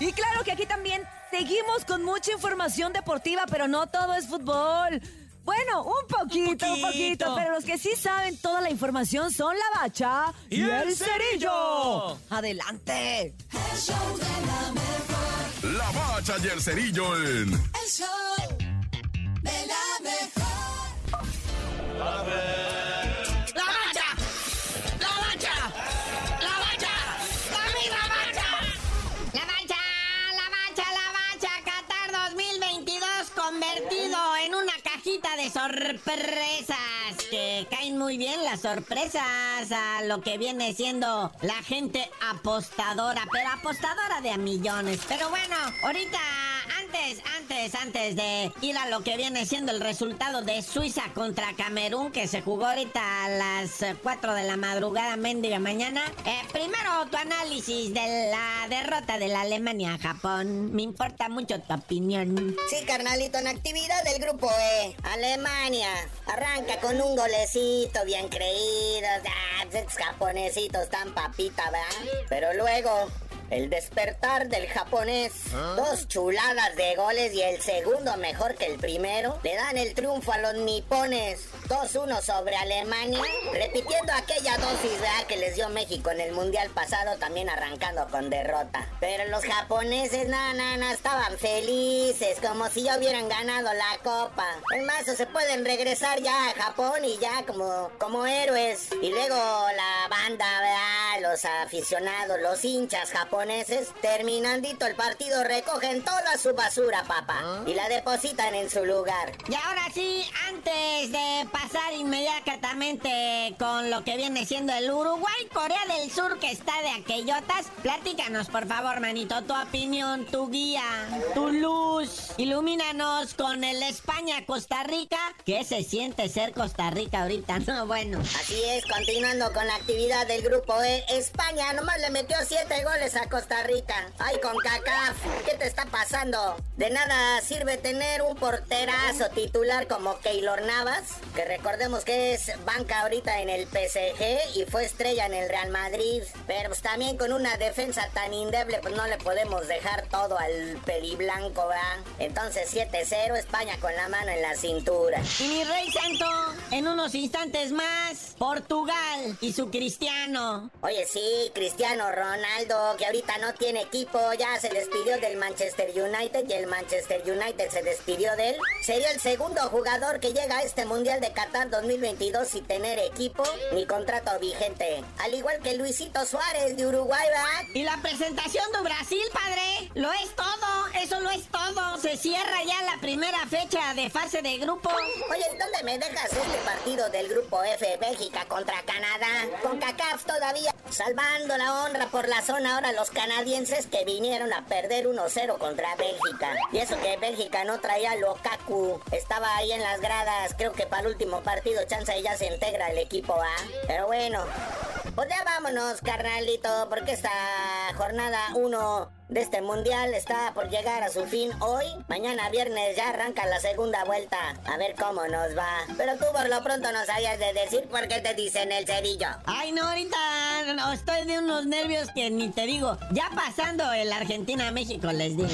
Y claro que aquí también seguimos con mucha información deportiva, pero no todo es fútbol. Bueno, un poquito, un poquito, pero los que sí saben toda la información son la bacha y, el cerillo. Adelante. La bacha y el cerillo en... El show convertido en una cajita de sorpresas. Que caen muy bien las sorpresas a lo que viene siendo la gente apostadora, pero apostadora de a millones. Pero bueno, ahorita antes, antes, antes de ir a lo que viene siendo el resultado de Suiza contra Camerún, que se jugó ahorita a las eh, 4 de la madrugada, mendiga mañana. eh, primero tu análisis de la derrota de la Alemania a Japón. Me importa mucho tu opinión. Sí, carnalito, en actividad del grupo E. Alemania arranca con un golecito bien creído. Ah, japonesitos tan papita, ¿verdad? Pero luego, el despertar del japonés. Dos chuladas de goles y el segundo mejor que el primero. Le dan el triunfo a los nipones. 2-1 sobre Alemania. Repitiendo aquella dosis ¿verdad? que les dio México en el Mundial pasado, también arrancando con derrota. Pero los japoneses, no, no, no, estaban felices, como si ya hubieran ganado la copa. Es más, se pueden regresar ya a Japón y ya como, como héroes. Y luego la banda, ¿verdad? Los aficionados, los hinchas japoneses, terminandito el partido, recogen toda su basura, papá. Y la depositan en su lugar. Y ahora sí, antes de pasar inmediatamente con lo que viene siendo el Uruguay, Corea del Sur, que está de aquellotas, platícanos por favor, manito, tu opinión, tu guía, tu luz. Ilumínanos con el España-Costa Rica. ¿Qué se siente ser Costa Rica ahorita? No, bueno. Así es, continuando con la actividad del grupo E, España nomás le metió siete goles a Costa Rica. Ay, con CACAF, ¿qué te está pasando? De nada sirve tener un porterazo titular como Keylor Navas, que recordemos que es banca ahorita en el PSG y fue estrella en el Real Madrid. Pero pues también con una defensa tan indeble, pues no le podemos dejar todo al peliblanco, ¿verdad? Entonces 7-0, España con la mano en la cintura. Y mi rey santo, en unos instantes más, Portugal y su cristiano. Oye, sí, Cristiano Ronaldo, que ahorita no tiene equipo, ya se despidió del Manchester United y el Manchester United se despidió de él. Sería el segundo jugador que llega a este Mundial de Qatar 2022 sin tener equipo ni contrato vigente. Al igual que Luisito Suárez de Uruguay, ¿verdad? Y la presentación de Brasil, padre, lo es todo, eso lo es todo. Se cierra ya la primera fecha de fase de grupo. Oye, ¿y ¿dónde me dejas este partido del grupo F, Bélgica contra Canadá? Con CACAF todavía salvando la honra por la zona ahora los canadienses que vinieron a perder 1-0 contra Bélgica. Y eso que Bélgica no traía a Lukaku, estaba ahí en las gradas, creo que para el último partido chance ya se integra el equipo A. Pero bueno, pues ya vámonos, carnalito, porque esta jornada 1 de este mundial está por llegar a su fin hoy. Mañana viernes ya arranca la segunda vuelta. A ver cómo nos va. Pero tú por lo pronto no sabías de decir por qué te dicen el cerillo. Ay, no, ahorita no, estoy de unos nervios que ni te digo. Ya pasando el Argentina-México, les digo.